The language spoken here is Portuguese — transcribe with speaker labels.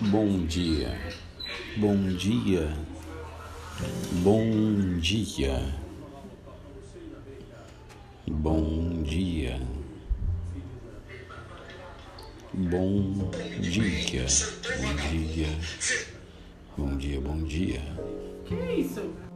Speaker 1: Bom dia, bom dia, bom dia, bom dia, bom dia, bom dia, bom dia, bom dia.
Speaker 2: Que isso?